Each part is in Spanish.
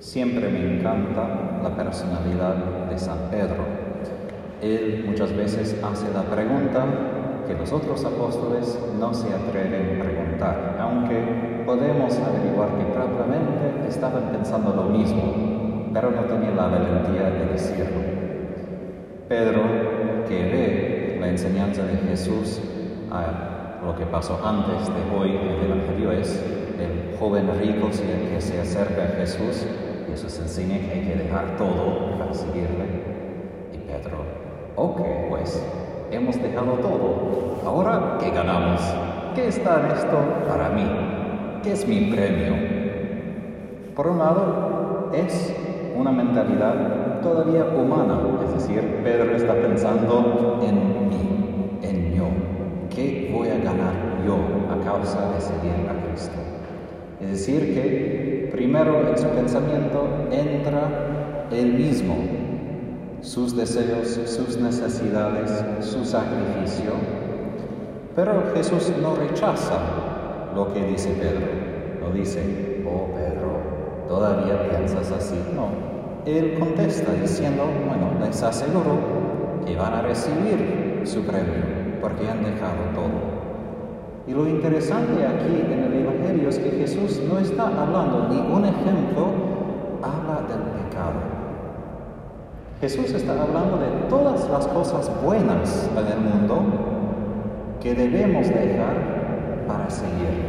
Siempre me encanta la personalidad de San Pedro. Él muchas veces hace la pregunta que los otros apóstoles no se atreven a preguntar, aunque podemos averiguar que probablemente estaban pensando lo mismo, pero no tenían la valentía de decirlo. Pedro, que ve la enseñanza de Jesús a lo que pasó antes de hoy en el Evangelio, es el joven rico que se acerca a Jesús se enseña que hay que dejar todo para seguirle. Y Pedro, ok, pues hemos dejado todo. Ahora, ¿qué ganamos? ¿Qué está en esto para mí? ¿Qué es mi premio? Por un lado, es una mentalidad todavía humana, es decir, Pedro está pensando en mí, en yo. ¿Qué voy a ganar yo a causa de seguir a Cristo? Es decir, que primero en su pensamiento entra él mismo, sus deseos, sus necesidades, su sacrificio. Pero Jesús no rechaza lo que dice Pedro. No dice, oh Pedro, ¿todavía piensas así? No. Él contesta diciendo, bueno, les aseguro que van a recibir su premio porque han dejado todo. Y lo interesante aquí en el Evangelio es que Jesús no está hablando ni un ejemplo, habla del pecado. Jesús está hablando de todas las cosas buenas en el mundo que debemos dejar para seguir.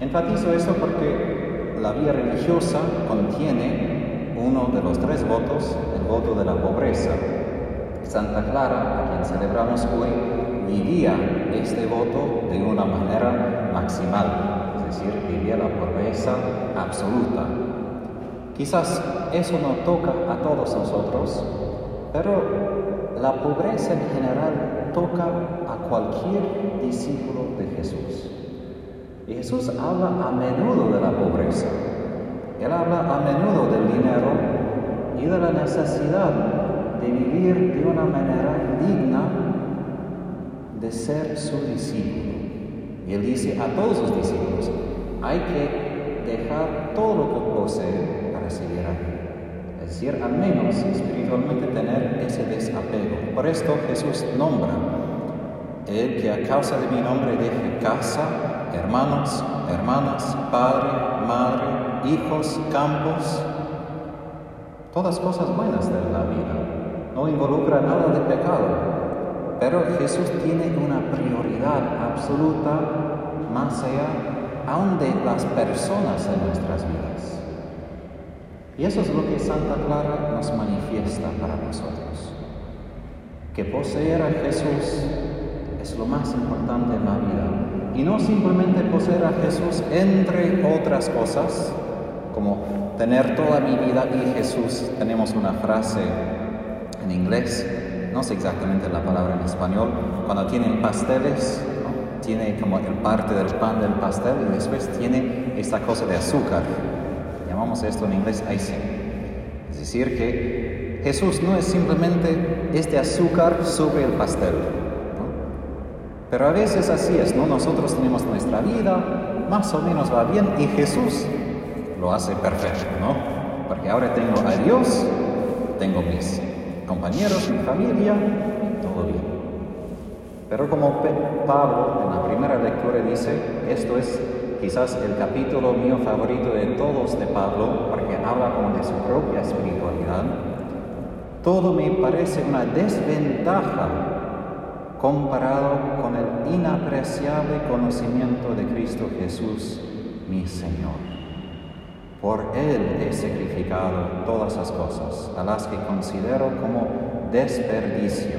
Enfatizo esto porque la vida religiosa contiene uno de los tres votos, el voto de la pobreza. Santa Clara, a quien celebramos hoy, vivía este voto de una manera maximal, es decir, vivía la pobreza absoluta, Quizás eso no toca a todos nosotros, pero la pobreza en general toca a cualquier discípulo de Jesús. Y Jesús habla a menudo de la pobreza. Él habla a menudo del dinero y de la necesidad de vivir de una manera digna de ser su discípulo. Y él dice a todos sus discípulos, hay que dejar todo lo que posee seguir Es decir, al menos espiritualmente tener ese desapego. Por esto Jesús nombra, el que a causa de mi nombre deje casa, hermanos, hermanas, padre, madre, hijos, campos, todas cosas buenas de la vida. No involucra nada de pecado. Pero Jesús tiene una prioridad absoluta más allá aún de las personas en nuestras vidas. Y eso es lo que Santa Clara nos manifiesta para nosotros. Que poseer a Jesús es lo más importante en la vida. Y no simplemente poseer a Jesús entre otras cosas, como tener toda mi vida y Jesús. Tenemos una frase en inglés, no sé exactamente la palabra en español, cuando tienen pasteles, tiene como el parte del pan del pastel y después tiene esta cosa de azúcar llamamos esto en inglés icing. Es decir, que Jesús no es simplemente este azúcar sobre el pastel. Pero a veces así es, ¿no? Nosotros tenemos nuestra vida, más o menos va bien, y Jesús lo hace perfecto, ¿no? Porque ahora tengo a Dios, tengo mis compañeros, mi familia, todo bien. Pero como Pablo en la primera lectura dice, esto es quizás el capítulo mío favorito de todos de Pablo, porque habla como de su propia espiritualidad, todo me parece una desventaja comparado con el inapreciable conocimiento de Cristo Jesús, mi Señor. Por Él he sacrificado todas las cosas, a las que considero como desperdicio.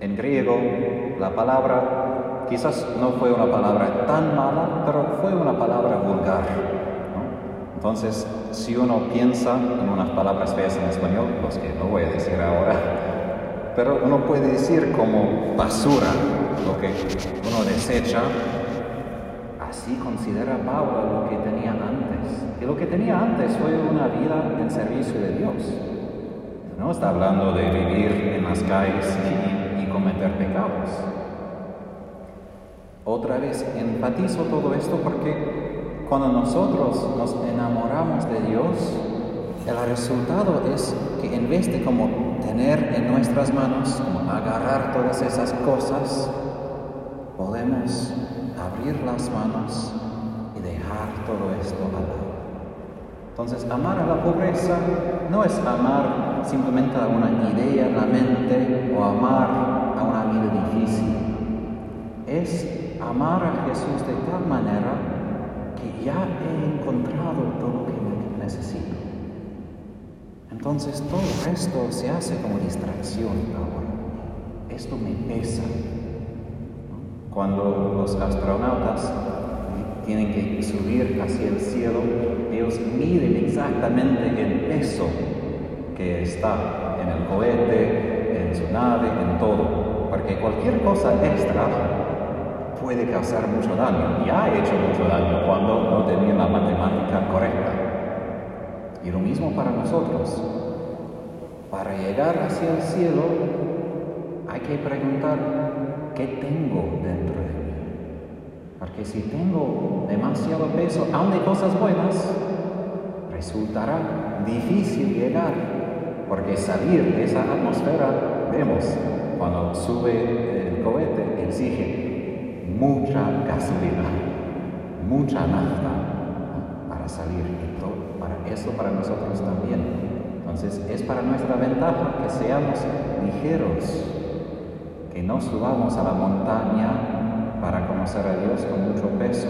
En griego, la palabra Quizás no fue una palabra tan mala, pero fue una palabra vulgar. Entonces, si uno piensa en unas palabras feas en español, los que no voy a decir ahora, pero uno puede decir como basura lo que uno desecha, así considera Pablo lo que tenía antes. Y lo que tenía antes fue una vida en servicio de Dios. No está hablando de vivir en las calles y, y cometer pecados. Otra vez enfatizo todo esto porque cuando nosotros nos enamoramos de Dios, el resultado es que en vez de como tener en nuestras manos, como agarrar todas esas cosas, podemos las manos y dejar todo esto al lado. Entonces, amar a la pobreza no es amar simplemente a una idea en la mente o amar a una vida difícil. Es amar a Jesús de tal manera que ya he encontrado todo lo que necesito. Entonces todo esto se hace como distracción ahora. Esto me pesa. Cuando los astronautas tienen que subir hacia el cielo, ellos miden exactamente el peso que está en el cohete, en su nave, en todo, porque cualquier cosa extra puede causar mucho daño y ha hecho mucho daño cuando no tenía la matemática correcta. Y lo mismo para nosotros. Para llegar hacia el cielo hay que preguntar, ¿qué tengo dentro de mí? Porque si tengo demasiado peso, aún de cosas buenas, resultará difícil llegar, porque salir de esa atmósfera, vemos, cuando sube el cohete, exige mucha gasolina, mucha nafta para salir. Para eso para nosotros también. Entonces es para nuestra ventaja que seamos ligeros, que no subamos a la montaña para conocer a Dios con mucho peso.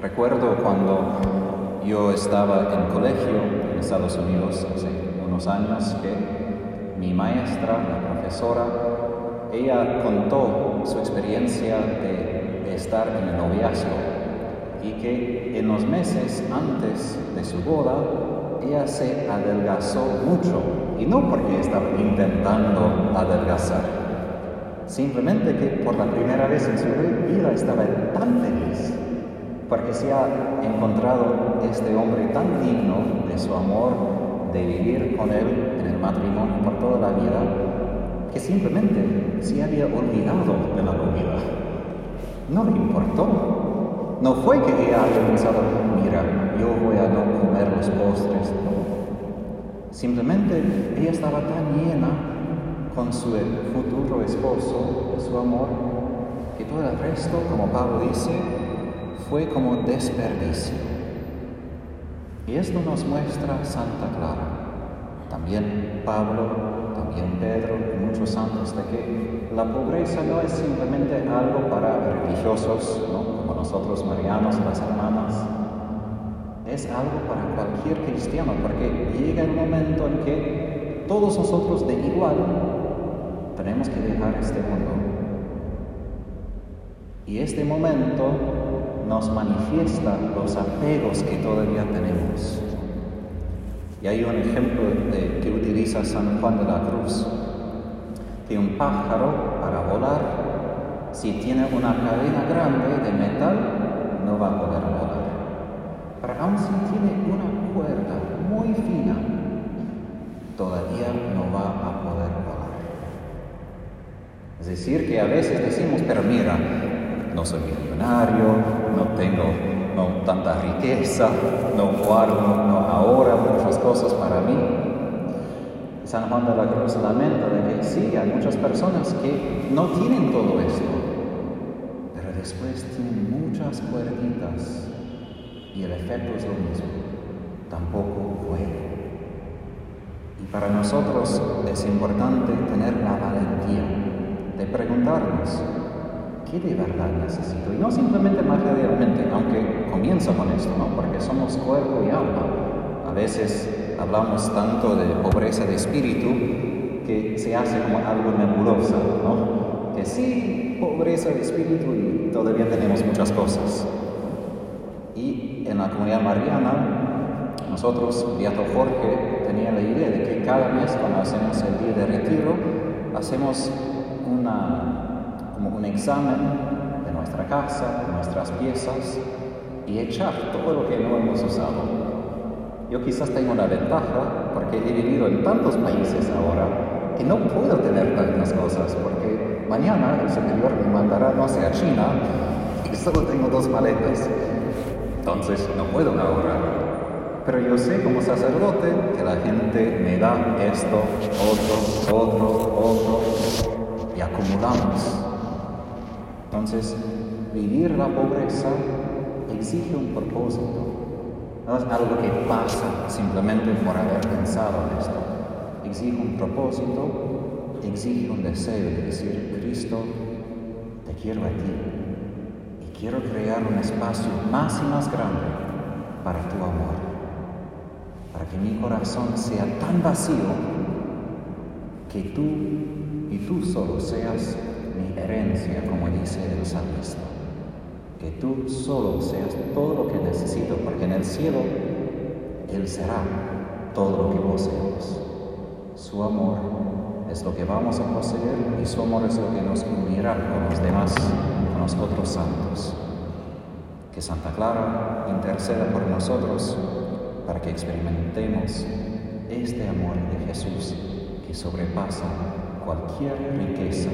Recuerdo cuando yo estaba en colegio en Estados Unidos hace unos años que mi maestra, la profesora, ella contó su experiencia de estar en el noviazgo y que en los meses antes de su boda ella se adelgazó mucho y no porque estaba intentando adelgazar, Simplemente que por la primera vez en su vida estaba tan feliz porque se ha encontrado este hombre tan digno de su amor, de vivir con él en el matrimonio por toda la vida, que simplemente se había olvidado de la comida. No le importó. No fue que ella haya pensado, mira, yo voy a no comer los postres. Simplemente ella estaba tan llena con su futuro esposo, su amor, que todo el resto, como Pablo dice, fue como desperdicio. Y esto nos muestra Santa Clara, también Pablo, también Pedro y muchos santos, de que la pobreza no es simplemente algo para religiosos, como nosotros marianos, las hermanas, es algo para cualquier cristiano, porque llega el momento en que todos nosotros de igual tenemos que dejar este mundo. Y este momento nos manifiesta los apegos que todavía tenemos. Y hay un ejemplo que utiliza San Juan de la Cruz, que un pájaro para volar, si tiene una cadena grande de metal, no va a poder volar. Pero aun si tiene una cuerda muy fina, todavía no va a poder volar. Es decir, que a veces decimos, pero mira, no soy millonario, no tengo no, tanta riqueza, no guardo, no ahora muchas cosas para mí. San Juan de la Cruz lamenta de que sí, hay muchas personas que no tienen todo esto, pero después tienen muchas cuerditas y el efecto es lo mismo, tampoco puede. Y para nosotros es importante tener la valentía de preguntarnos, ¿qué de verdad necesito? Y no simplemente materialmente, aunque comienza con esto, ¿no? Porque somos cuerpo y alma. A veces hablamos tanto de pobreza de espíritu que se hace como algo nebulosa, ¿no? Que sí, pobreza de espíritu y todavía tenemos muchas cosas. Y en la comunidad mariana, nosotros, Beato Jorge, tenía la idea de que cada mes cuando hacemos el día de retiro, hacemos como un examen de nuestra casa, de nuestras piezas y echar todo lo que no hemos usado. Yo quizás tengo una ventaja porque he vivido en tantos países ahora que no puedo tener tantas cosas porque mañana el superior me mandará, no sé, a China y solo tengo dos maletas. entonces no puedo ahorrar. Pero yo sé como sacerdote que la gente me da esto, otro, otro, otro, y acumulamos. Entonces, vivir la pobreza exige un propósito. No es algo que pasa simplemente por haber pensado en esto. Exige un propósito, exige un deseo de decir, Cristo, te quiero a ti y quiero crear un espacio más y más grande para tu amor, para que mi corazón sea tan vacío que tú y tú solo seas mi herencia, como dice el salmista. Que tú solo seas todo lo que necesito, porque en el cielo Él será todo lo que poseemos. Su amor es lo que vamos a poseer y su amor es lo que nos unirá con los demás, con los otros santos. Que Santa Clara interceda por nosotros para que experimentemos este amor de Jesús que sobrepasa cualquier riqueza